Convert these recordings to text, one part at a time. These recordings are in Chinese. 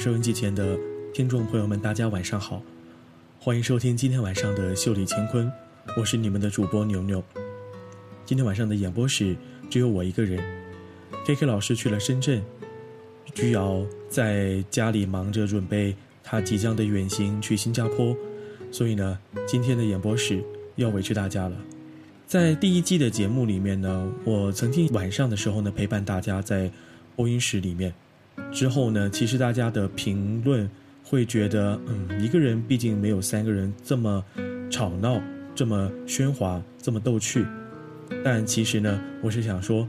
收音机前的听众朋友们，大家晚上好，欢迎收听今天晚上的《秀里乾坤》，我是你们的主播牛牛。今天晚上的演播室只有我一个人，K K 老师去了深圳，居瑶在家里忙着准备他即将的远行去新加坡，所以呢，今天的演播室要委屈大家了。在第一季的节目里面呢，我曾经晚上的时候呢陪伴大家在播音室里面。之后呢，其实大家的评论会觉得，嗯，一个人毕竟没有三个人这么吵闹、这么喧哗、这么逗趣。但其实呢，我是想说，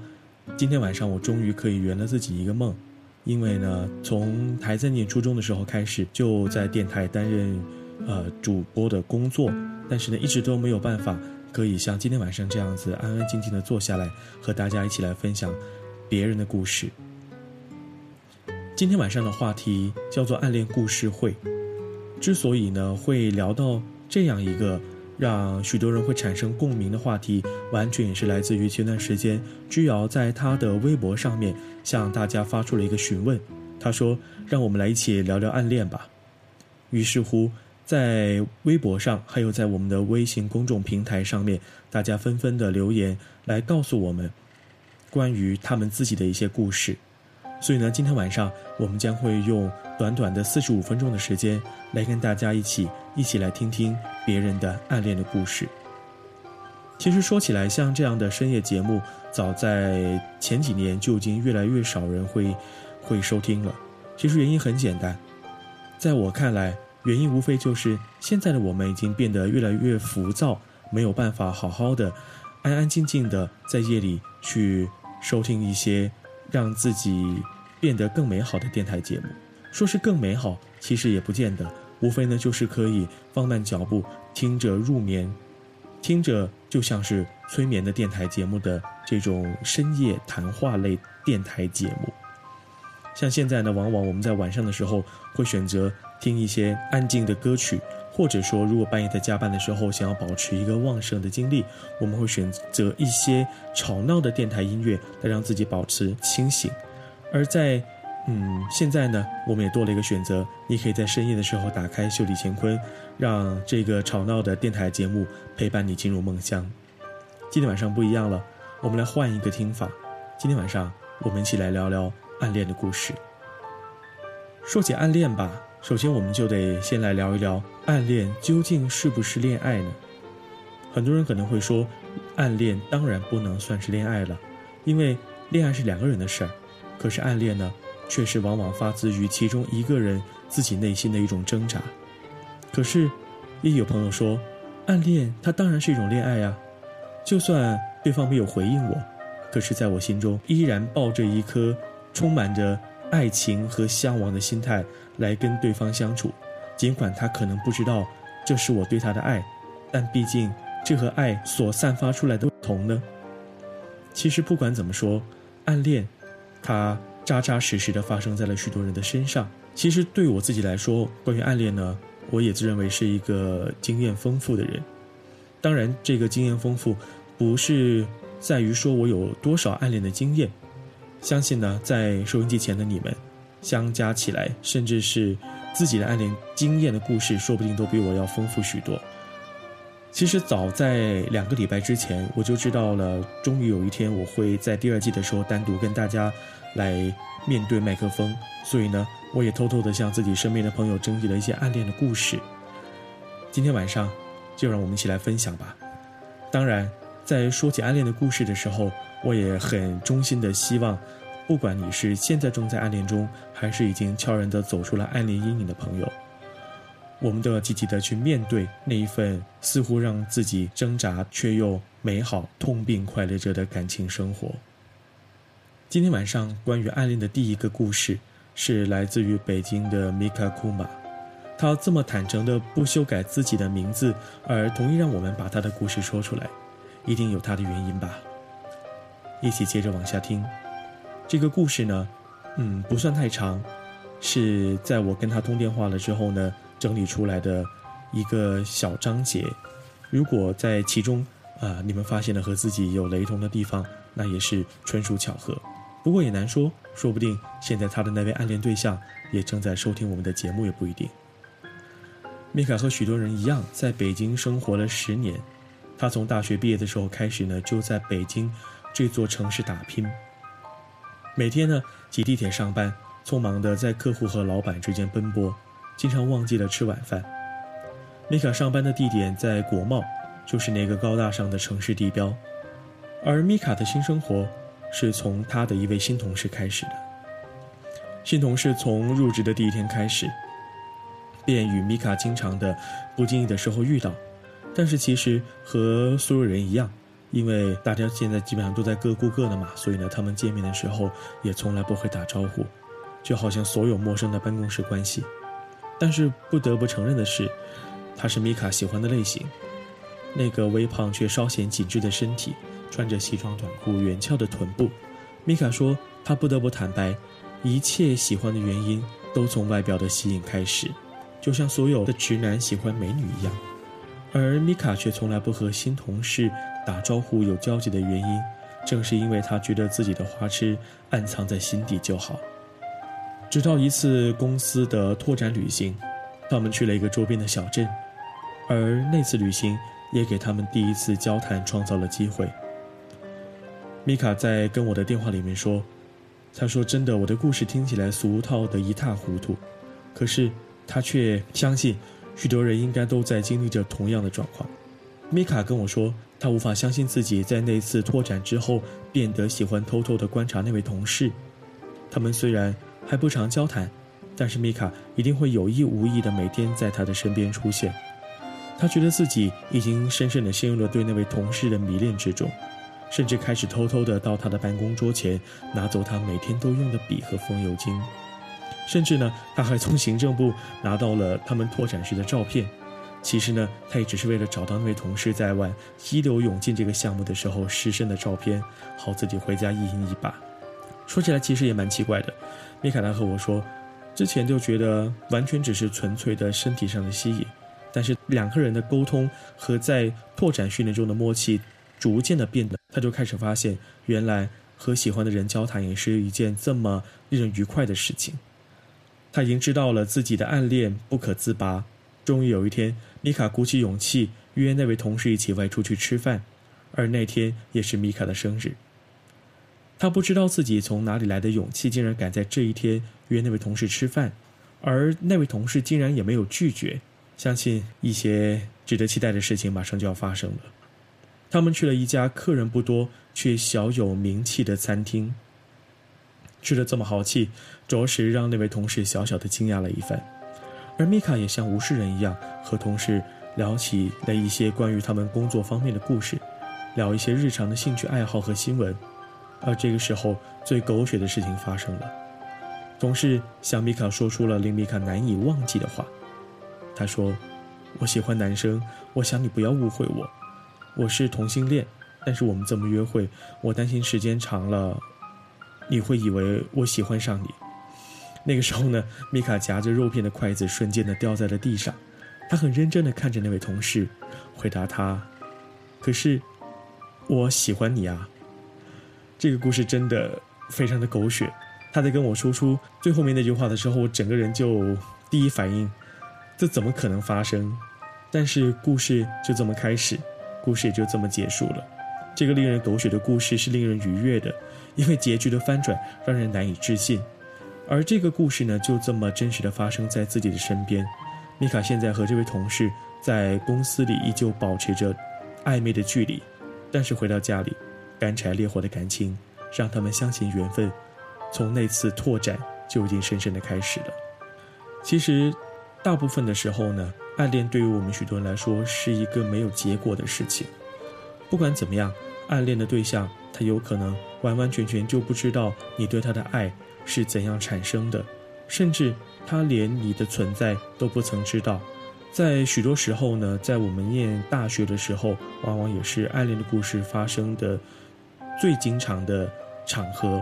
今天晚上我终于可以圆了自己一个梦，因为呢，从还在念初中的时候开始，就在电台担任呃主播的工作，但是呢，一直都没有办法可以像今天晚上这样子安安静静的坐下来和大家一起来分享别人的故事。今天晚上的话题叫做暗恋故事会。之所以呢会聊到这样一个让许多人会产生共鸣的话题，完全也是来自于前段时间居瑶在他的微博上面向大家发出了一个询问。他说：“让我们来一起聊聊暗恋吧。”于是乎，在微博上还有在我们的微信公众平台上面，大家纷纷的留言来告诉我们关于他们自己的一些故事。所以呢，今天晚上我们将会用短短的四十五分钟的时间，来跟大家一起一起来听听别人的暗恋的故事。其实说起来，像这样的深夜节目，早在前几年就已经越来越少人会会收听了。其实原因很简单，在我看来，原因无非就是现在的我们已经变得越来越浮躁，没有办法好好的、安安静静的在夜里去收听一些。让自己变得更美好的电台节目，说是更美好，其实也不见得，无非呢就是可以放慢脚步，听着入眠，听着就像是催眠的电台节目的这种深夜谈话类电台节目。像现在呢，往往我们在晚上的时候会选择听一些安静的歌曲。或者说，如果半夜在加班的时候想要保持一个旺盛的精力，我们会选择一些吵闹的电台音乐来让自己保持清醒。而在，嗯，现在呢，我们也多了一个选择，你可以在深夜的时候打开《秀丽乾坤》，让这个吵闹的电台节目陪伴你进入梦乡。今天晚上不一样了，我们来换一个听法。今天晚上，我们一起来聊聊暗恋的故事。说起暗恋吧。首先，我们就得先来聊一聊暗恋究竟是不是恋爱呢？很多人可能会说，暗恋当然不能算是恋爱了，因为恋爱是两个人的事儿。可是暗恋呢，却是往往发自于其中一个人自己内心的一种挣扎。可是，也有朋友说，暗恋它当然是一种恋爱呀，就算对方没有回应我，可是在我心中依然抱着一颗充满着。爱情和向往的心态来跟对方相处，尽管他可能不知道这是我对他的爱，但毕竟这和爱所散发出来的不同呢。其实不管怎么说，暗恋，它扎扎实实的发生在了许多人的身上。其实对我自己来说，关于暗恋呢，我也自认为是一个经验丰富的人。当然，这个经验丰富，不是在于说我有多少暗恋的经验。相信呢，在收音机前的你们，相加起来，甚至是自己的暗恋经验的故事，说不定都比我要丰富许多。其实早在两个礼拜之前，我就知道了，终于有一天我会在第二季的时候单独跟大家来面对麦克风。所以呢，我也偷偷的向自己身边的朋友征集了一些暗恋的故事。今天晚上，就让我们一起来分享吧。当然，在说起暗恋的故事的时候，我也很衷心的希望，不管你是现在正在暗恋中，还是已经悄然的走出了暗恋阴影的朋友，我们都要积极的去面对那一份似乎让自己挣扎却又美好、痛并快乐着的感情生活。今天晚上关于暗恋的第一个故事，是来自于北京的米卡库玛，他这么坦诚的不修改自己的名字，而同意让我们把他的故事说出来，一定有他的原因吧。一起接着往下听，这个故事呢，嗯，不算太长，是在我跟他通电话了之后呢，整理出来的一个小章节。如果在其中啊，你们发现了和自己有雷同的地方，那也是纯属巧合。不过也难说，说不定现在他的那位暗恋对象也正在收听我们的节目，也不一定。米卡和许多人一样，在北京生活了十年。他从大学毕业的时候开始呢，就在北京这座城市打拼。每天呢，挤地铁上班，匆忙的在客户和老板之间奔波，经常忘记了吃晚饭。米卡上班的地点在国贸，就是那个高大上的城市地标。而米卡的新生活。是从他的一位新同事开始的。新同事从入职的第一天开始，便与米卡经常的不经意的时候遇到，但是其实和所有人一样，因为大家现在基本上都在各顾各的嘛，所以呢，他们见面的时候也从来不会打招呼，就好像所有陌生的办公室关系。但是不得不承认的是，他是米卡喜欢的类型，那个微胖却稍显紧致的身体。穿着西装短裤，圆翘的臀部，米卡说：“她不得不坦白，一切喜欢的原因都从外表的吸引开始，就像所有的直男喜欢美女一样。而米卡却从来不和新同事打招呼有交集的原因，正是因为他觉得自己的花痴暗藏在心底就好。直到一次公司的拓展旅行，他们去了一个周边的小镇，而那次旅行也给他们第一次交谈创造了机会。”米卡在跟我的电话里面说：“他说真的，我的故事听起来俗套的一塌糊涂，可是他却相信许多人应该都在经历着同样的状况。”米卡跟我说，他无法相信自己在那次拓展之后变得喜欢偷偷的观察那位同事。他们虽然还不常交谈，但是米卡一定会有意无意的每天在他的身边出现。他觉得自己已经深深的陷入了对那位同事的迷恋之中。甚至开始偷偷的到他的办公桌前拿走他每天都用的笔和风油精，甚至呢，他还从行政部拿到了他们拓展时的照片。其实呢，他也只是为了找到那位同事在玩激流勇进这个项目的时候失身的照片，好自己回家一印一把。说起来其实也蛮奇怪的，米卡达和我说，之前就觉得完全只是纯粹的身体上的吸引，但是两个人的沟通和在拓展训练中的默契。逐渐的变得，他就开始发现，原来和喜欢的人交谈也是一件这么令人愉快的事情。他已经知道了自己的暗恋不可自拔。终于有一天，米卡鼓起勇气约那位同事一起外出去吃饭，而那天也是米卡的生日。他不知道自己从哪里来的勇气，竟然敢在这一天约那位同事吃饭，而那位同事竟然也没有拒绝。相信一些值得期待的事情马上就要发生了。他们去了一家客人不多却小有名气的餐厅，吃的这么豪气，着实让那位同事小小的惊讶了一番。而米卡也像无事人一样和同事聊起了一些关于他们工作方面的故事，聊一些日常的兴趣爱好和新闻。而这个时候，最狗血的事情发生了，同事向米卡说出了令米卡难以忘记的话。他说：“我喜欢男生，我想你不要误会我。”我是同性恋，但是我们这么约会，我担心时间长了，你会以为我喜欢上你。那个时候呢，米卡夹着肉片的筷子瞬间的掉在了地上，他很认真的看着那位同事，回答他：“可是，我喜欢你啊。”这个故事真的非常的狗血。他在跟我说出最后面那句话的时候，我整个人就第一反应，这怎么可能发生？但是故事就这么开始。故事也就这么结束了。这个令人狗血的故事是令人愉悦的，因为结局的翻转让人难以置信。而这个故事呢，就这么真实的发生在自己的身边。米卡现在和这位同事在公司里依旧保持着暧昧的距离，但是回到家里，干柴烈火的感情让他们相信缘分，从那次拓展就已经深深的开始了。其实，大部分的时候呢。暗恋对于我们许多人来说是一个没有结果的事情。不管怎么样，暗恋的对象他有可能完完全全就不知道你对他的爱是怎样产生的，甚至他连你的存在都不曾知道。在许多时候呢，在我们念大学的时候，往往也是暗恋的故事发生的最经常的场合，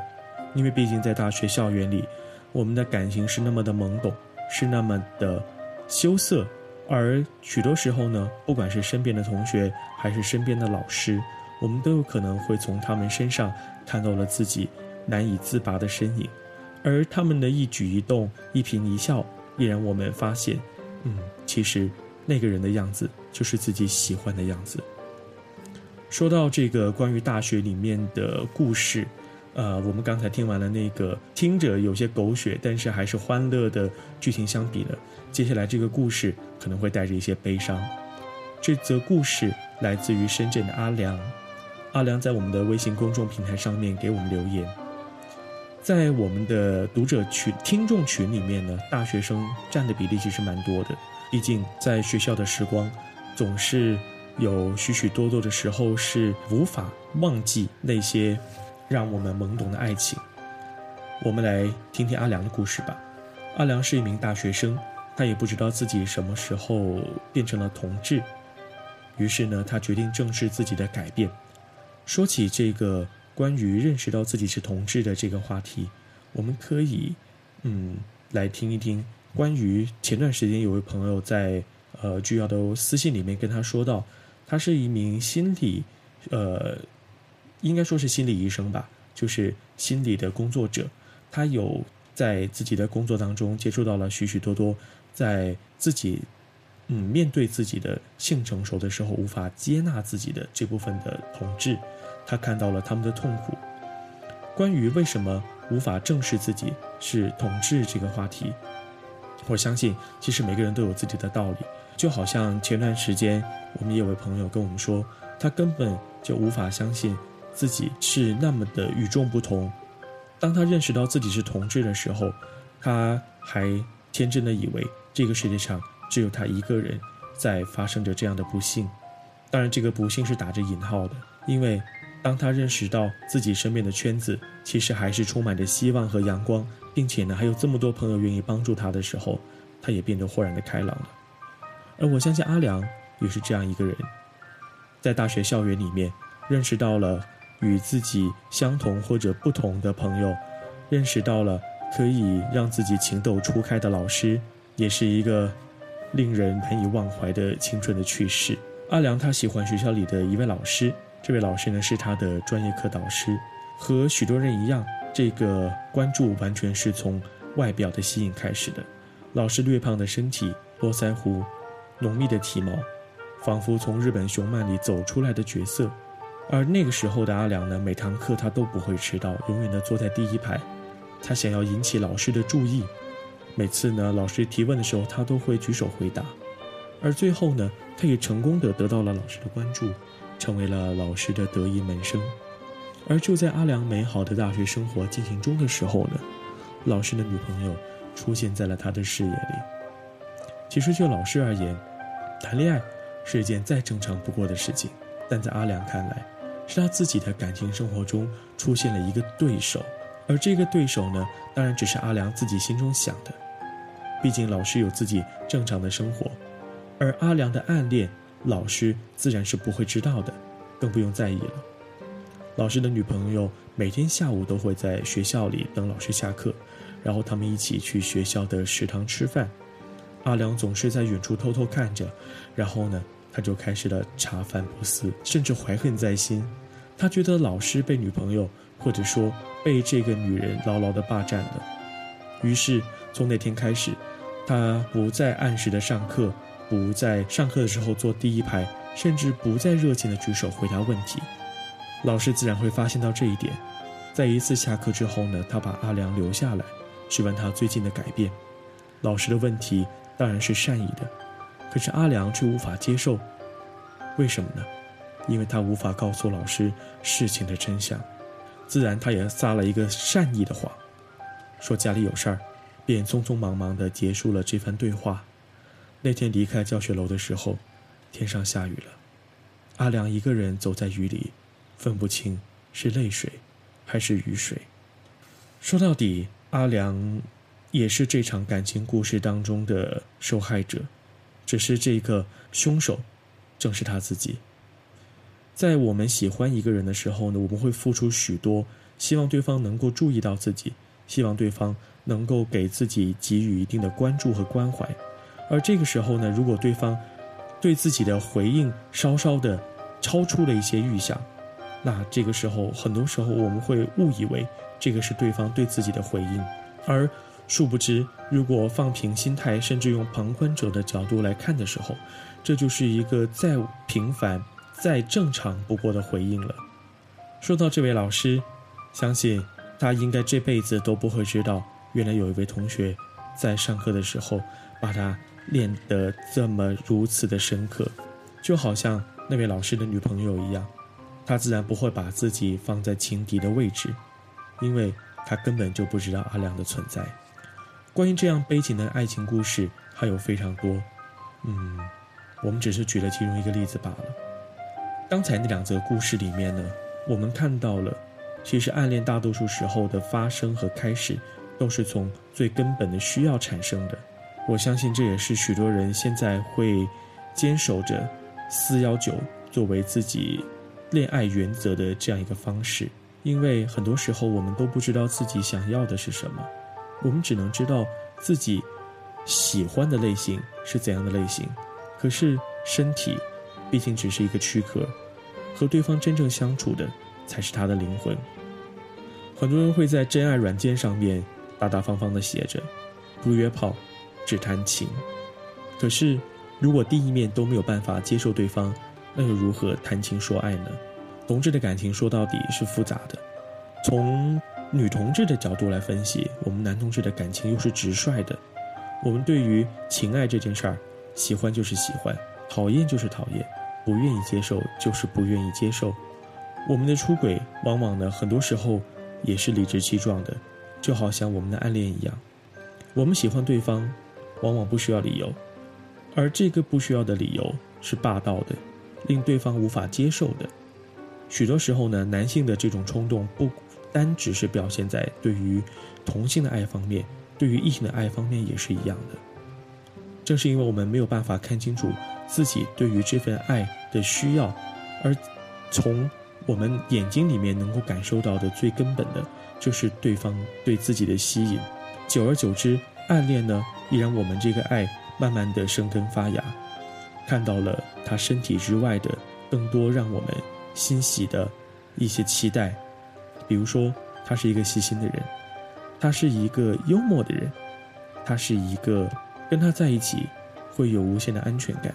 因为毕竟在大学校园里，我们的感情是那么的懵懂，是那么的羞涩。而许多时候呢，不管是身边的同学，还是身边的老师，我们都有可能会从他们身上看到了自己难以自拔的身影，而他们的一举一动、一颦一笑，也让我们发现，嗯，其实那个人的样子就是自己喜欢的样子。说到这个关于大学里面的故事，呃，我们刚才听完了那个听着有些狗血，但是还是欢乐的剧情相比呢，接下来这个故事可能会带着一些悲伤。这则故事来自于深圳的阿良，阿良在我们的微信公众平台上面给我们留言，在我们的读者群、听众群里面呢，大学生占的比例其实蛮多的，毕竟在学校的时光，总是有许许多多的时候是无法忘记那些让我们懵懂的爱情。我们来听听阿良的故事吧。阿良是一名大学生，他也不知道自己什么时候变成了同志。于是呢，他决定正视自己的改变。说起这个关于认识到自己是同志的这个话题，我们可以，嗯，来听一听关于前段时间有位朋友在呃巨要的私信里面跟他说到，他是一名心理，呃，应该说是心理医生吧，就是心理的工作者。他有在自己的工作当中接触到了许许多多在自己。嗯，面对自己的性成熟的时候无法接纳自己的这部分的同志，他看到了他们的痛苦。关于为什么无法正视自己是同志这个话题，我相信其实每个人都有自己的道理。就好像前段时间我们有位朋友跟我们说，他根本就无法相信自己是那么的与众不同。当他认识到自己是同志的时候，他还天真的以为这个世界上。只有他一个人在发生着这样的不幸，当然这个不幸是打着引号的，因为当他认识到自己身边的圈子其实还是充满着希望和阳光，并且呢还有这么多朋友愿意帮助他的时候，他也变得豁然的开朗了。而我相信阿良也是这样一个人，在大学校园里面认识到了与自己相同或者不同的朋友，认识到了可以让自己情窦初开的老师，也是一个。令人难以忘怀的青春的趣事。阿良他喜欢学校里的一位老师，这位老师呢是他的专业课导师。和许多人一样，这个关注完全是从外表的吸引开始的。老师略胖的身体、络腮胡、浓密的体毛，仿佛从日本熊漫里走出来的角色。而那个时候的阿良呢，每堂课他都不会迟到，永远的坐在第一排。他想要引起老师的注意。每次呢，老师提问的时候，他都会举手回答，而最后呢，他也成功的得到了老师的关注，成为了老师的得意门生。而就在阿良美好的大学生活进行中的时候呢，老师的女朋友出现在了他的视野里。其实就老师而言，谈恋爱是一件再正常不过的事情，但在阿良看来，是他自己的感情生活中出现了一个对手。而这个对手呢，当然只是阿良自己心中想的。毕竟老师有自己正常的生活，而阿良的暗恋，老师自然是不会知道的，更不用在意了。老师的女朋友每天下午都会在学校里等老师下课，然后他们一起去学校的食堂吃饭。阿良总是在远处偷偷看着，然后呢，他就开始了茶饭不思，甚至怀恨在心。他觉得老师被女朋友。或者说被这个女人牢牢地霸占了，于是从那天开始，他不再按时的上课，不在上课的时候坐第一排，甚至不再热情的举手回答问题。老师自然会发现到这一点，在一次下课之后呢，他把阿良留下来，询问他最近的改变。老师的问题当然是善意的，可是阿良却无法接受。为什么呢？因为他无法告诉老师事情的真相。自然，他也撒了一个善意的谎，说家里有事儿，便匆匆忙忙地结束了这番对话。那天离开教学楼的时候，天上下雨了，阿良一个人走在雨里，分不清是泪水还是雨水。说到底，阿良也是这场感情故事当中的受害者，只是这个凶手正是他自己。在我们喜欢一个人的时候呢，我们会付出许多，希望对方能够注意到自己，希望对方能够给自己给予一定的关注和关怀。而这个时候呢，如果对方对自己的回应稍稍的超出了一些预想，那这个时候，很多时候我们会误以为这个是对方对自己的回应，而殊不知，如果放平心态，甚至用旁观者的角度来看的时候，这就是一个再平凡、再正常不过的回应了。说到这位老师，相信他应该这辈子都不会知道，原来有一位同学在上课的时候把他练得这么如此的深刻，就好像那位老师的女朋友一样。他自然不会把自己放在情敌的位置，因为他根本就不知道阿良的存在。关于这样悲情的爱情故事还有非常多，嗯，我们只是举了其中一个例子罢了。刚才那两则故事里面呢，我们看到了，其实暗恋大多数时候的发生和开始，都是从最根本的需要产生的。我相信这也是许多人现在会坚守着四幺九作为自己。恋爱原则的这样一个方式，因为很多时候我们都不知道自己想要的是什么，我们只能知道自己喜欢的类型是怎样的类型。可是身体毕竟只是一个躯壳，和对方真正相处的才是他的灵魂。很多人会在真爱软件上面大大方方的写着“不约炮，只谈情”，可是如果第一面都没有办法接受对方。那又如何谈情说爱呢？同志的感情说到底是复杂的。从女同志的角度来分析，我们男同志的感情又是直率的。我们对于情爱这件事儿，喜欢就是喜欢，讨厌就是讨厌，不愿意接受就是不愿意接受。我们的出轨往往呢，很多时候也是理直气壮的，就好像我们的暗恋一样。我们喜欢对方，往往不需要理由，而这个不需要的理由是霸道的。令对方无法接受的，许多时候呢，男性的这种冲动不单只是表现在对于同性的爱方面，对于异性的爱方面也是一样的。正是因为我们没有办法看清楚自己对于这份爱的需要，而从我们眼睛里面能够感受到的最根本的，就是对方对自己的吸引。久而久之，暗恋呢，也让我们这个爱慢慢的生根发芽。看到了他身体之外的更多让我们欣喜的一些期待，比如说他是一个细心的人，他是一个幽默的人，他是一个跟他在一起会有无限的安全感，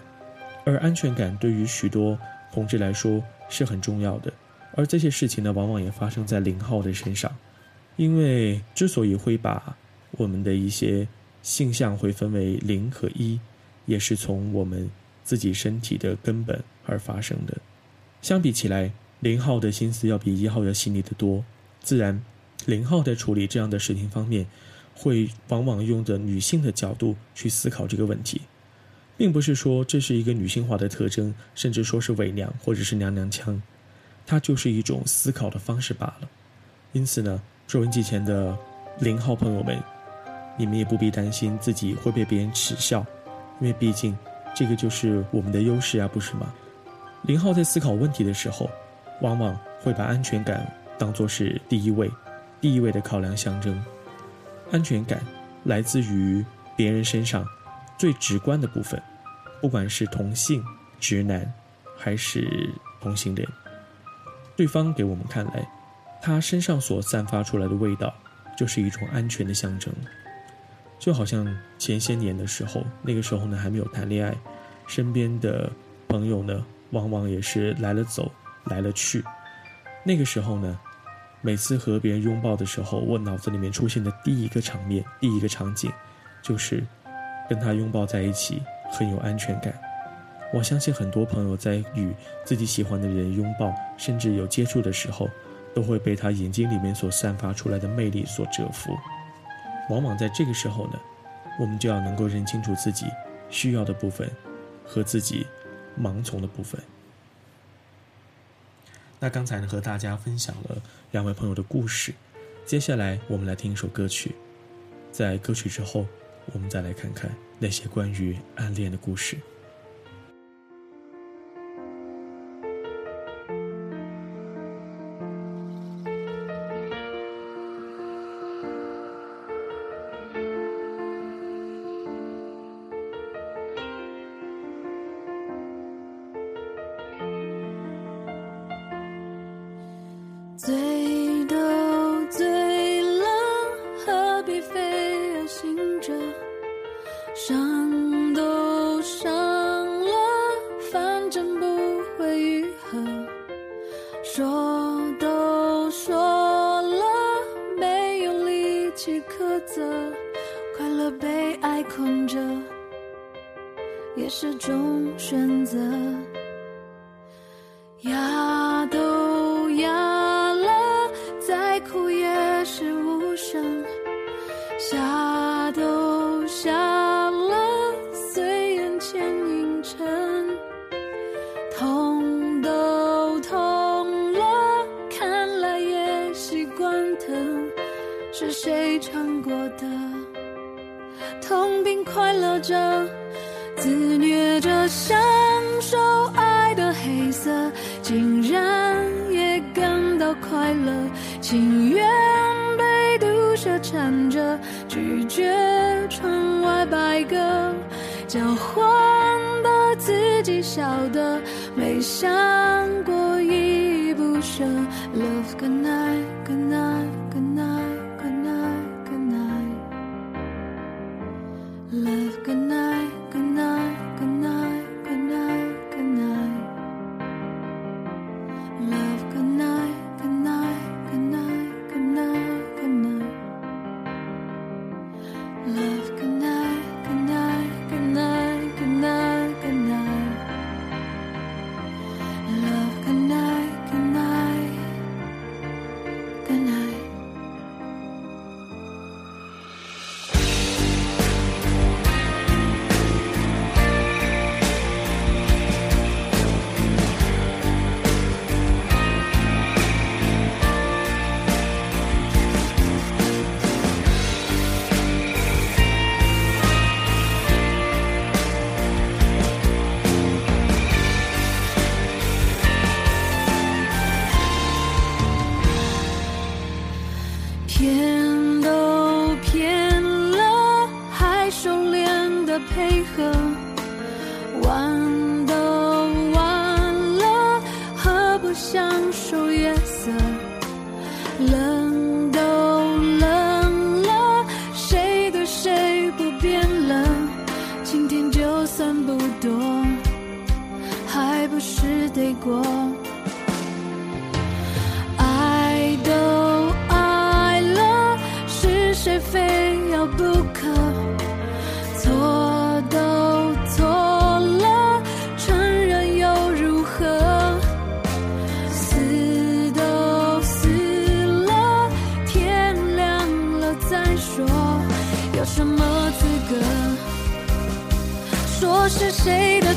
而安全感对于许多同志来说是很重要的，而这些事情呢，往往也发生在零号的身上，因为之所以会把我们的一些性向会分为零和一，也是从我们。自己身体的根本而发生的，相比起来，零号的心思要比一号要细腻得多。自然，零号在处理这样的事情方面，会往往用着女性的角度去思考这个问题，并不是说这是一个女性化的特征，甚至说是伪娘或者是娘娘腔，它就是一种思考的方式罢了。因此呢，收音机前的零号朋友们，你们也不必担心自己会被别人耻笑，因为毕竟。这个就是我们的优势啊，不是吗？林浩在思考问题的时候，往往会把安全感当作是第一位、第一位的考量象征。安全感来自于别人身上最直观的部分，不管是同性、直男，还是同性恋，对方给我们看来，他身上所散发出来的味道，就是一种安全的象征。就好像前些年的时候，那个时候呢还没有谈恋爱，身边的朋友呢往往也是来了走，来了去。那个时候呢，每次和别人拥抱的时候，我脑子里面出现的第一个场面、第一个场景，就是跟他拥抱在一起，很有安全感。我相信很多朋友在与自己喜欢的人拥抱，甚至有接触的时候，都会被他眼睛里面所散发出来的魅力所折服。往往在这个时候呢，我们就要能够认清楚自己需要的部分和自己盲从的部分。那刚才呢，和大家分享了两位朋友的故事，接下来我们来听一首歌曲，在歌曲之后，我们再来看看那些关于暗恋的故事。晓得没想骗都骗了，还熟练的配合。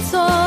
错。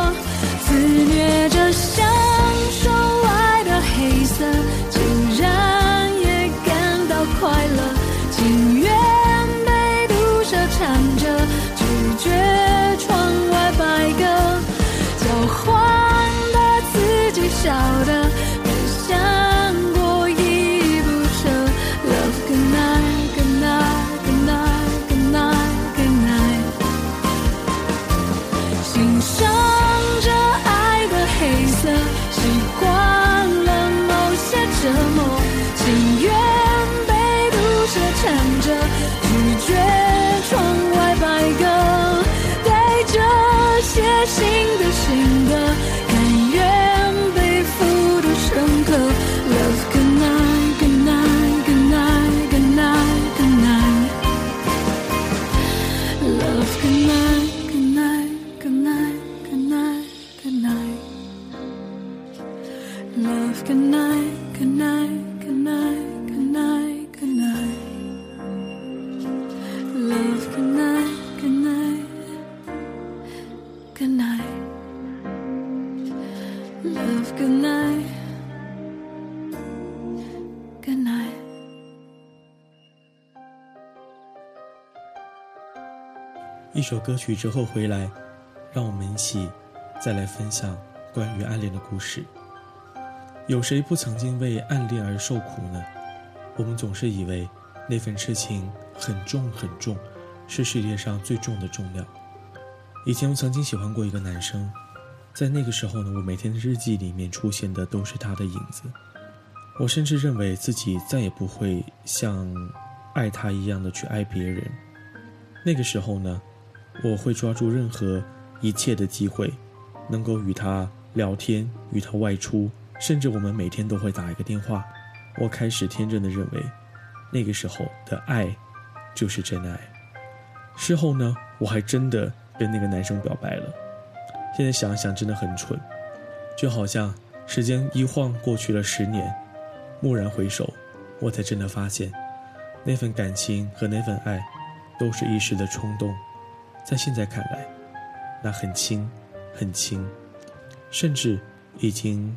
首歌曲之后回来让我们一起再来分享关于暗恋的故事。有谁不曾经为暗恋而受苦呢？我们总是以为那份痴情很重很重是世界上最重的重量。以前我曾经喜欢过一个男生在那个时候呢我每天的日记里面出现的都是他的影子。我甚至认为自己再也不会像爱他一样的去爱别人。那个时候呢我会抓住任何一切的机会，能够与他聊天，与他外出，甚至我们每天都会打一个电话。我开始天真的认为，那个时候的爱就是真爱。事后呢，我还真的跟那个男生表白了。现在想想真的很蠢，就好像时间一晃过去了十年。蓦然回首，我才真的发现，那份感情和那份爱，都是一时的冲动。在现在看来，那很轻，很轻，甚至已经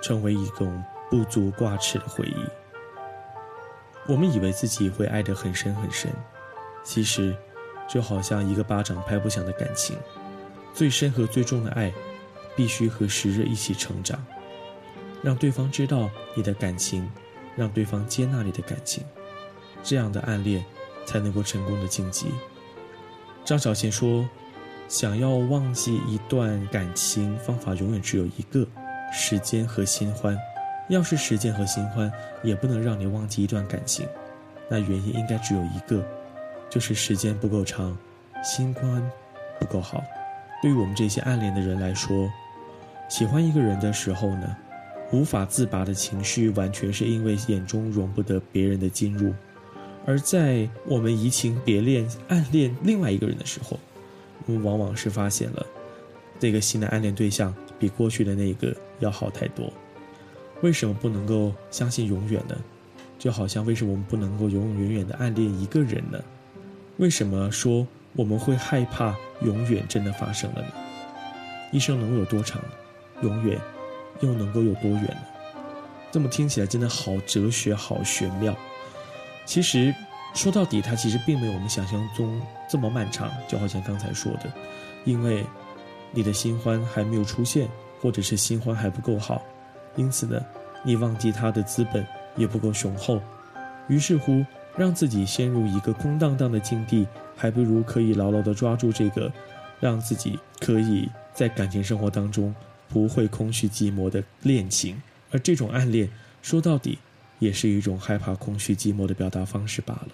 成为一种不足挂齿的回忆。我们以为自己会爱得很深很深，其实，就好像一个巴掌拍不响的感情，最深和最重的爱，必须和时日一起成长。让对方知道你的感情，让对方接纳你的感情，这样的暗恋才能够成功的晋级。张小娴说：“想要忘记一段感情，方法永远只有一个：时间和新欢。要是时间和新欢也不能让你忘记一段感情，那原因应该只有一个，就是时间不够长，新欢不够好。对于我们这些暗恋的人来说，喜欢一个人的时候呢？”无法自拔的情绪，完全是因为眼中容不得别人的进入；而在我们移情别恋、暗恋另外一个人的时候，我们往往是发现了那个新的暗恋对象比过去的那个要好太多。为什么不能够相信永远呢？就好像为什么我们不能够永永远远的暗恋一个人呢？为什么说我们会害怕永远真的发生了呢？一生能有多长？永远。又能够有多远呢？这么听起来真的好哲学，好玄妙。其实说到底，它其实并没有我们想象中这么漫长。就好像刚才说的，因为你的新欢还没有出现，或者是新欢还不够好，因此呢，你忘记他的资本也不够雄厚。于是乎，让自己陷入一个空荡荡的境地，还不如可以牢牢地抓住这个，让自己可以在感情生活当中。不会空虚寂寞的恋情，而这种暗恋说到底也是一种害怕空虚寂寞的表达方式罢了。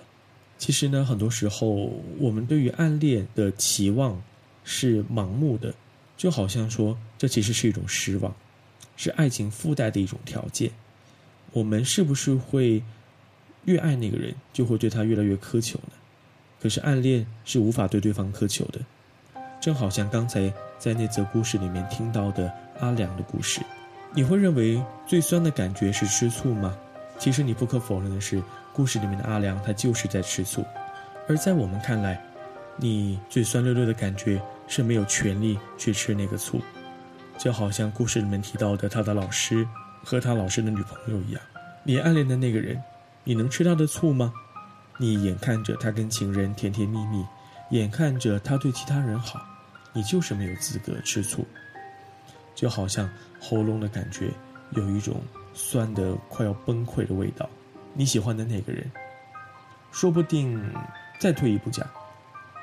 其实呢，很多时候我们对于暗恋的期望是盲目的，就好像说这其实是一种失望，是爱情附带的一种条件。我们是不是会越爱那个人，就会对他越来越苛求呢？可是暗恋是无法对对方苛求的，正好像刚才在那则故事里面听到的。阿良的故事，你会认为最酸的感觉是吃醋吗？其实你不可否认的是，故事里面的阿良他就是在吃醋，而在我们看来，你最酸溜溜的感觉是没有权利去吃那个醋，就好像故事里面提到的他的老师和他老师的女朋友一样，你暗恋的那个人，你能吃他的醋吗？你眼看着他跟情人甜甜蜜蜜，眼看着他对其他人好，你就是没有资格吃醋。就好像喉咙的感觉有一种酸的快要崩溃的味道。你喜欢的那个人，说不定再退一步讲，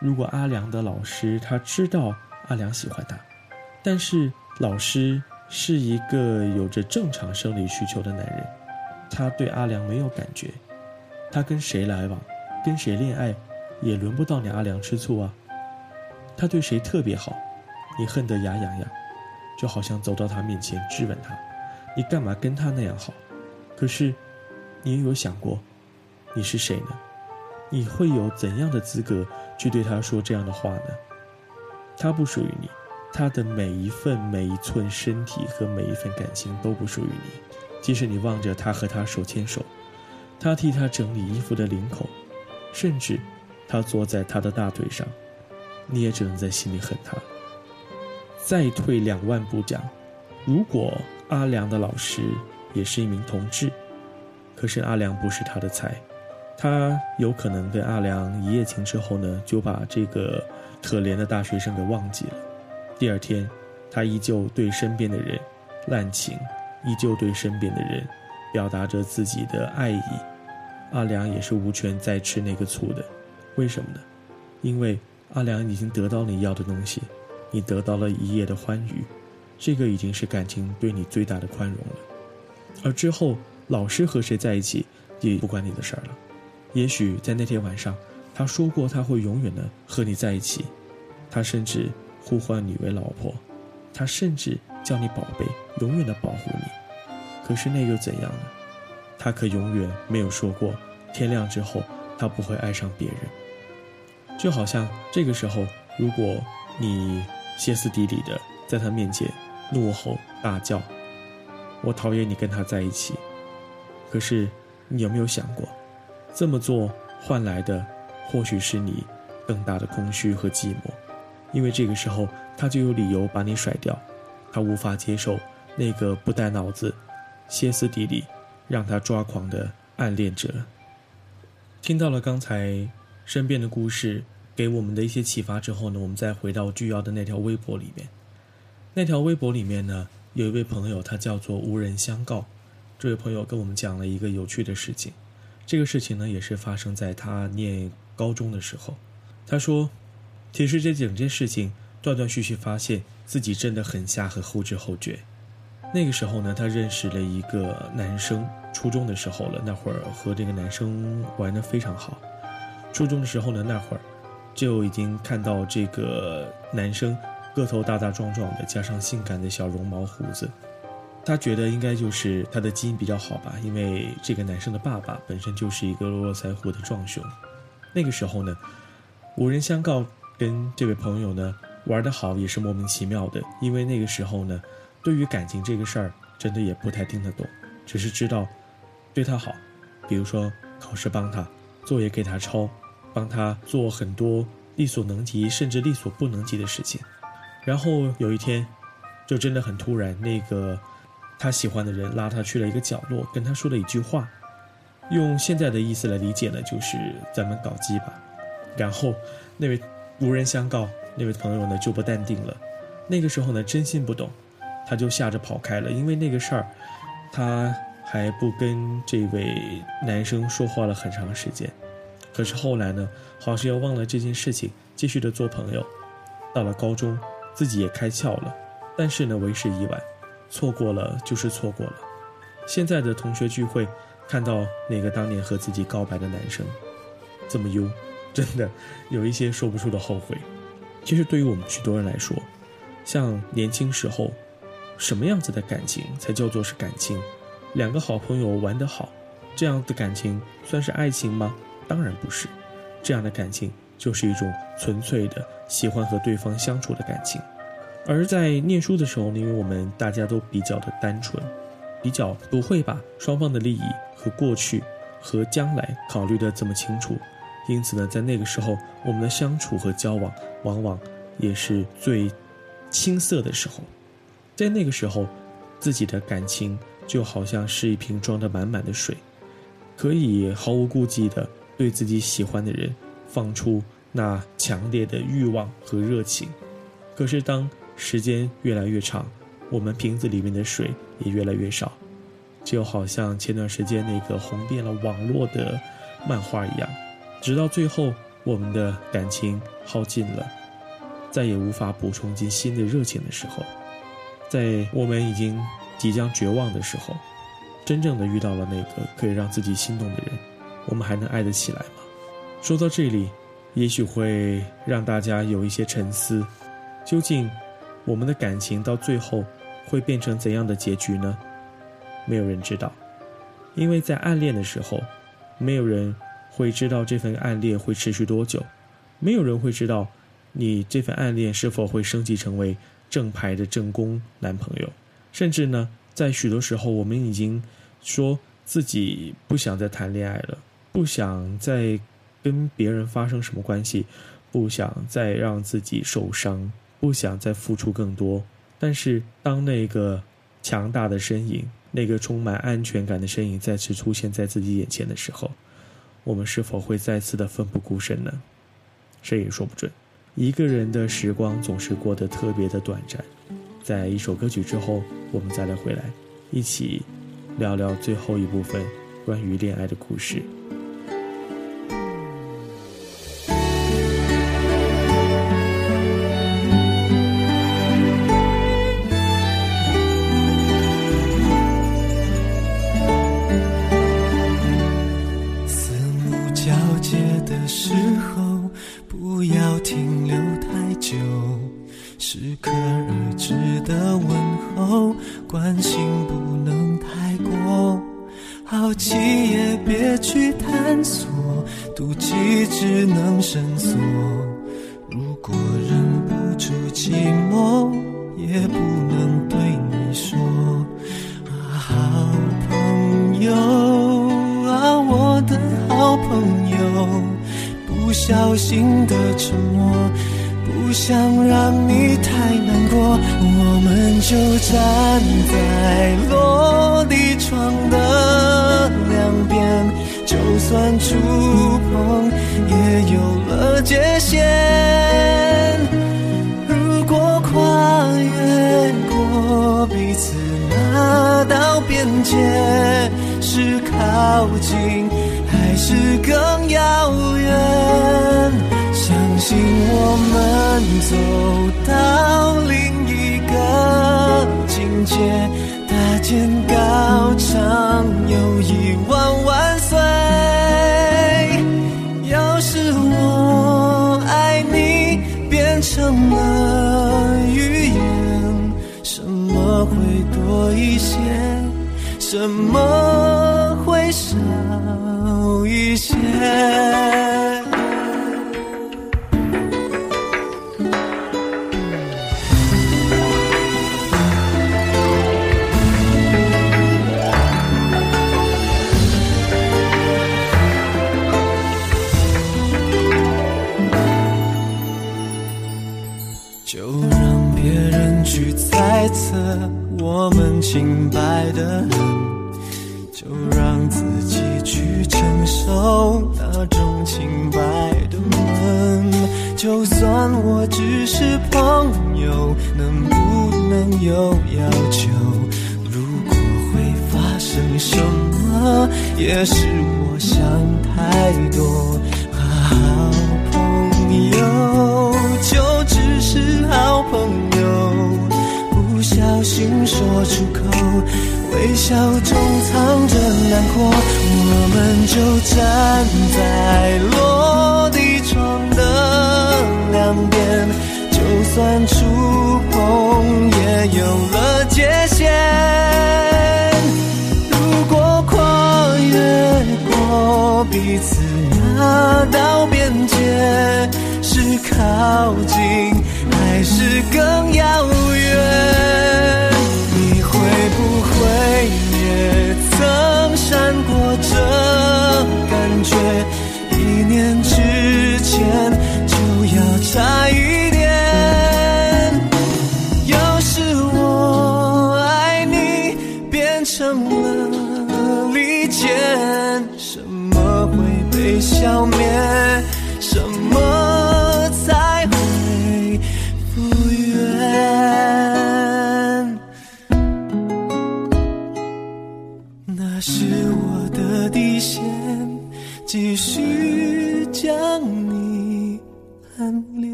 如果阿良的老师他知道阿良喜欢他，但是老师是一个有着正常生理需求的男人，他对阿良没有感觉，他跟谁来往，跟谁恋爱，也轮不到你阿良吃醋啊。他对谁特别好，你恨得牙痒痒。就好像走到他面前质问他：“你干嘛跟他那样好？”可是，你有想过，你是谁呢？你会有怎样的资格去对他说这样的话呢？他不属于你，他的每一份每一寸身体和每一份感情都不属于你。即使你望着他和他手牵手，他替他整理衣服的领口，甚至他坐在他的大腿上，你也只能在心里恨他。再退两万步讲，如果阿良的老师也是一名同志，可是阿良不是他的菜，他有可能跟阿良一夜情之后呢，就把这个可怜的大学生给忘记了。第二天，他依旧对身边的人滥情，依旧对身边的人表达着自己的爱意。阿良也是无权再吃那个醋的，为什么呢？因为阿良已经得到你要的东西。你得到了一夜的欢愉，这个已经是感情对你最大的宽容了。而之后，老师和谁在一起也不关你的事儿了。也许在那天晚上，他说过他会永远的和你在一起，他甚至呼唤你为老婆，他甚至叫你宝贝，永远的保护你。可是那又怎样呢？他可永远没有说过，天亮之后他不会爱上别人。就好像这个时候，如果你歇斯底里的在他面前怒吼大叫，我讨厌你跟他在一起。可是你有没有想过，这么做换来的或许是你更大的空虚和寂寞，因为这个时候他就有理由把你甩掉，他无法接受那个不带脑子、歇斯底里让他抓狂的暗恋者。听到了刚才身边的故事。给我们的一些启发之后呢，我们再回到巨妖的那条微博里面。那条微博里面呢，有一位朋友，他叫做无人相告。这位朋友跟我们讲了一个有趣的事情。这个事情呢，也是发生在他念高中的时候。他说，其实这整件事情断断续续，发现自己真的很瞎和后知后觉。那个时候呢，他认识了一个男生，初中的时候了。那会儿和这个男生玩的非常好。初中的时候呢，那会儿。就已经看到这个男生个头大大壮壮的，加上性感的小绒毛胡子，他觉得应该就是他的基因比较好吧，因为这个男生的爸爸本身就是一个络腮胡的壮熊。那个时候呢，无人相告，跟这位朋友呢玩得好也是莫名其妙的，因为那个时候呢，对于感情这个事儿真的也不太听得懂，只是知道对他好，比如说考试帮他，作业给他抄。帮他做很多力所能及甚至力所不能及的事情，然后有一天，就真的很突然，那个他喜欢的人拉他去了一个角落，跟他说了一句话，用现在的意思来理解呢，就是咱们搞基吧。然后那位无人相告那位朋友呢就不淡定了，那个时候呢真心不懂，他就吓着跑开了，因为那个事儿，他还不跟这位男生说话了很长时间。可是后来呢，好像又忘了这件事情，继续的做朋友。到了高中，自己也开窍了，但是呢，为时已晚，错过了就是错过了。现在的同学聚会，看到那个当年和自己告白的男生，这么优，真的有一些说不出的后悔。其实对于我们许多人来说，像年轻时候，什么样子的感情才叫做是感情？两个好朋友玩得好，这样的感情算是爱情吗？当然不是，这样的感情就是一种纯粹的喜欢和对方相处的感情。而在念书的时候，因为我们大家都比较的单纯，比较不会把双方的利益和过去和将来考虑的这么清楚，因此呢，在那个时候，我们的相处和交往往往也是最青涩的时候。在那个时候，自己的感情就好像是一瓶装得满满的水，可以毫无顾忌的。对自己喜欢的人，放出那强烈的欲望和热情。可是当时间越来越长，我们瓶子里面的水也越来越少，就好像前段时间那个红遍了网络的漫画一样。直到最后，我们的感情耗尽了，再也无法补充进新的热情的时候，在我们已经即将绝望的时候，真正的遇到了那个可以让自己心动的人。我们还能爱得起来吗？说到这里，也许会让大家有一些沉思：究竟我们的感情到最后会变成怎样的结局呢？没有人知道，因为在暗恋的时候，没有人会知道这份暗恋会持续多久，没有人会知道你这份暗恋是否会升级成为正牌的正宫男朋友，甚至呢，在许多时候，我们已经说自己不想再谈恋爱了。不想再跟别人发生什么关系，不想再让自己受伤，不想再付出更多。但是，当那个强大的身影，那个充满安全感的身影再次出现在自己眼前的时候，我们是否会再次的奋不顾身呢？谁也说不准。一个人的时光总是过得特别的短暂。在一首歌曲之后，我们再来回来，一起聊聊最后一部分关于恋爱的故事。留太久。适可而止的问候，关心不能太过。好奇也别去探索，妒忌只能深锁。如果忍不住寂寞，也不小心的沉默，不想让你太难过，我们就站在落地窗的两边，就算触碰也有了界限。如果跨越过彼此那道边界，是靠近是更遥远？相信我们走到另一个境界，搭建高墙，友谊万万岁。要是我爱你变成了语言，什么会多一些？什么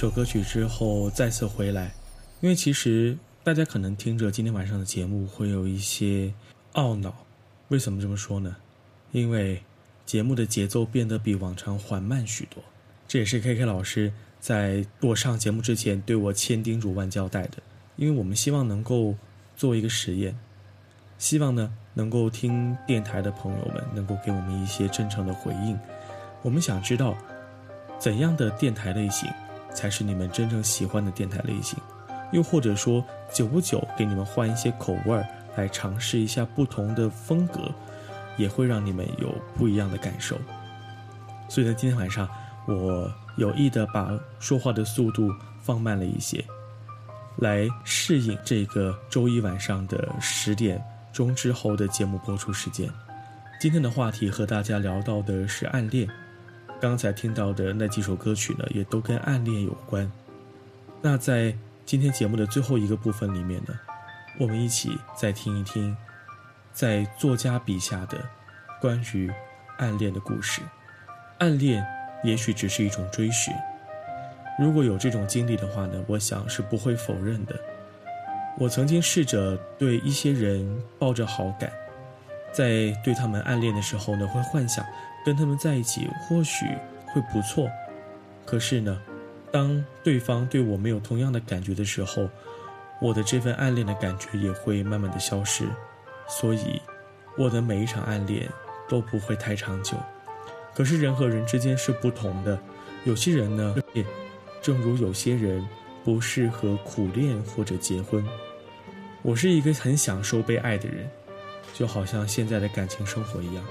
首歌曲之后再次回来，因为其实大家可能听着今天晚上的节目会有一些懊恼，为什么这么说呢？因为节目的节奏变得比往常缓慢许多，这也是 K K 老师在我上节目之前对我千叮嘱万交代的，因为我们希望能够做一个实验，希望呢能够听电台的朋友们能够给我们一些真诚的回应，我们想知道怎样的电台类型。才是你们真正喜欢的电台类型，又或者说，久不久给你们换一些口味儿，来尝试一下不同的风格，也会让你们有不一样的感受。所以呢，今天晚上我有意的把说话的速度放慢了一些，来适应这个周一晚上的十点钟之后的节目播出时间。今天的话题和大家聊到的是暗恋。刚才听到的那几首歌曲呢，也都跟暗恋有关。那在今天节目的最后一个部分里面呢，我们一起再听一听，在作家笔下的关于暗恋的故事。暗恋也许只是一种追寻。如果有这种经历的话呢，我想是不会否认的。我曾经试着对一些人抱着好感，在对他们暗恋的时候呢，会幻想跟他们在一起或许会不错。可是呢，当对方对我没有同样的感觉的时候，我的这份暗恋的感觉也会慢慢的消失。所以，我的每一场暗恋都不会太长久。可是人和人之间是不同的，有些人呢，也正如有些人不适合苦恋或者结婚。我是一个很享受被爱的人，就好像现在的感情生活一样。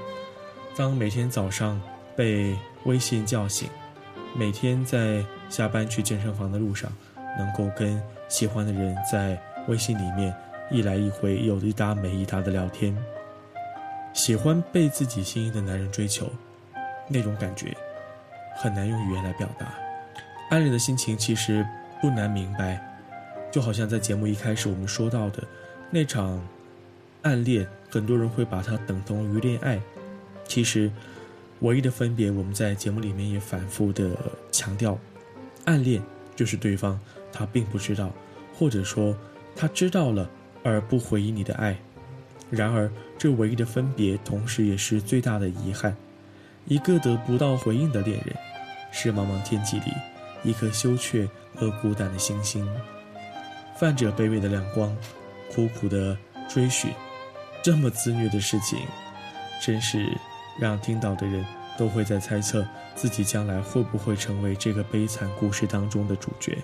当每天早上被微信叫醒，每天在下班去健身房的路上，能够跟喜欢的人在微信里面一来一回，有一搭没一搭的聊天，喜欢被自己心仪的男人追求，那种感觉很难用语言来表达。暗恋的心情其实不难明白。就好像在节目一开始我们说到的那场暗恋，很多人会把它等同于恋爱。其实，唯一的分别，我们在节目里面也反复的强调，暗恋就是对方他并不知道，或者说他知道了而不回应你的爱。然而，这唯一的分别，同时也是最大的遗憾。一个得不到回应的恋人，是茫茫天际里一颗羞怯而孤单的星星。泛着卑微的亮光，苦苦的追寻，这么自虐的事情，真是让听到的人都会在猜测自己将来会不会成为这个悲惨故事当中的主角。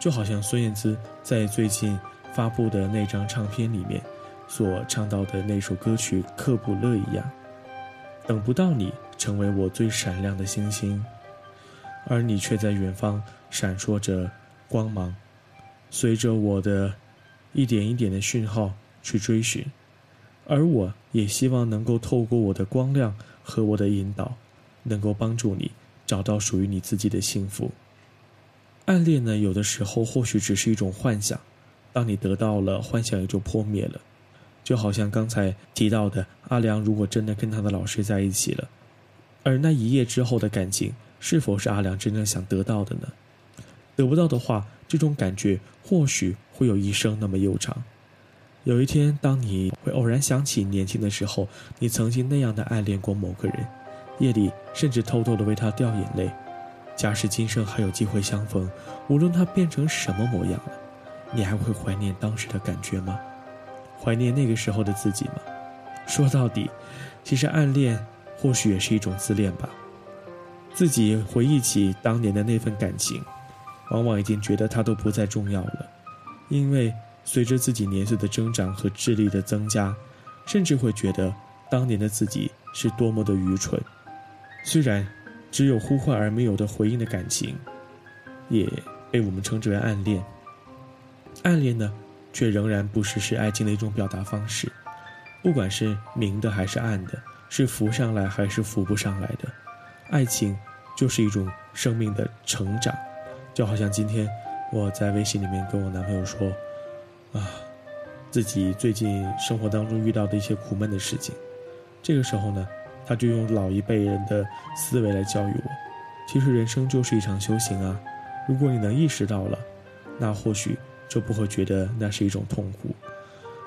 就好像孙燕姿在最近发布的那张唱片里面所唱到的那首歌曲《克卜勒》一样，等不到你成为我最闪亮的星星，而你却在远方闪烁着光芒。随着我的一点一点的讯号去追寻，而我也希望能够透过我的光亮和我的引导，能够帮助你找到属于你自己的幸福。暗恋呢，有的时候或许只是一种幻想，当你得到了，幻想也就破灭了。就好像刚才提到的，阿良如果真的跟他的老师在一起了，而那一夜之后的感情，是否是阿良真正想得到的呢？得不到的话。这种感觉或许会有一生那么悠长。有一天，当你会偶然想起年轻的时候，你曾经那样的暗恋过某个人，夜里甚至偷偷的为他掉眼泪。假使今生还有机会相逢，无论他变成什么模样了，你还会怀念当时的感觉吗？怀念那个时候的自己吗？说到底，其实暗恋或许也是一种自恋吧。自己回忆起当年的那份感情。往往已经觉得它都不再重要了，因为随着自己年岁的增长和智力的增加，甚至会觉得当年的自己是多么的愚蠢。虽然只有呼唤而没有的回应的感情，也被我们称之为暗恋。暗恋呢，却仍然不失是爱情的一种表达方式，不管是明的还是暗的，是浮上来还是浮不上来的，爱情就是一种生命的成长。就好像今天我在微信里面跟我男朋友说，啊，自己最近生活当中遇到的一些苦闷的事情，这个时候呢，他就用老一辈人的思维来教育我，其实人生就是一场修行啊，如果你能意识到了，那或许就不会觉得那是一种痛苦。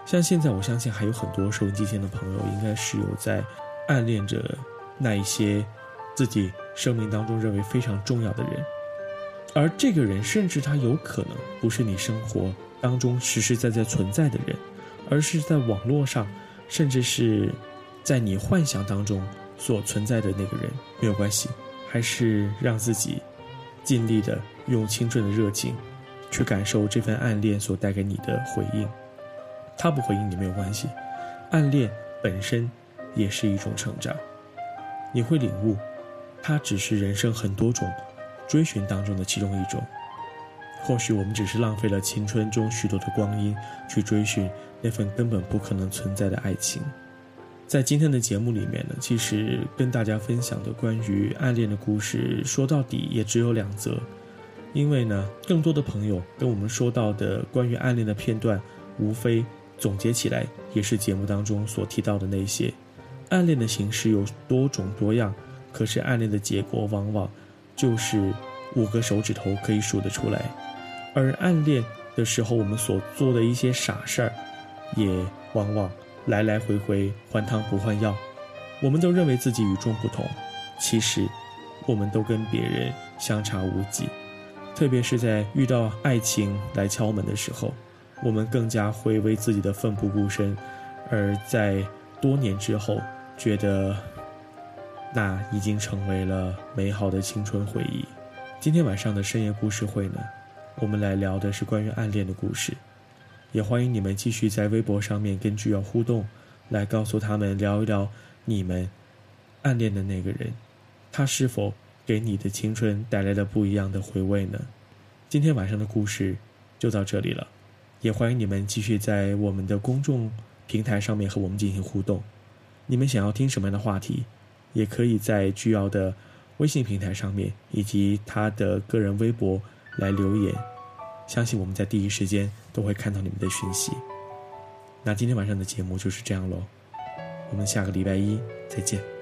像现在，我相信还有很多收音机前的朋友，应该是有在暗恋着那一些自己生命当中认为非常重要的人。而这个人，甚至他有可能不是你生活当中实实在在存在的人，而是在网络上，甚至是在你幻想当中所存在的那个人。没有关系，还是让自己尽力的用青春的热情，去感受这份暗恋所带给你的回应。他不回应你没有关系，暗恋本身也是一种成长，你会领悟，它只是人生很多种。追寻当中的其中一种，或许我们只是浪费了青春中许多的光阴，去追寻那份根本不可能存在的爱情。在今天的节目里面呢，其实跟大家分享的关于暗恋的故事，说到底也只有两则，因为呢，更多的朋友跟我们说到的关于暗恋的片段，无非总结起来也是节目当中所提到的那些。暗恋的形式有多种多样，可是暗恋的结果往往就是五个手指头可以数得出来。而暗恋的时候，我们所做的一些傻事儿，也往往来来回回换汤不换药。我们都认为自己与众不同，其实我们都跟别人相差无几。特别是在遇到爱情来敲门的时候，我们更加会为自己的奋不顾身，而在多年之后，觉得那已经成为了美好的青春回忆。今天晚上的深夜故事会呢，我们来聊的是关于暗恋的故事，也欢迎你们继续在微博上面跟剧友互动，来告诉他们聊一聊你们暗恋的那个人，他是否。给你的青春带来了不一样的回味呢。今天晚上的故事就到这里了，也欢迎你们继续在我们的公众平台上面和我们进行互动。你们想要听什么样的话题，也可以在巨要的微信平台上面以及他的个人微博来留言，相信我们在第一时间都会看到你们的讯息。那今天晚上的节目就是这样喽，我们下个礼拜一再见。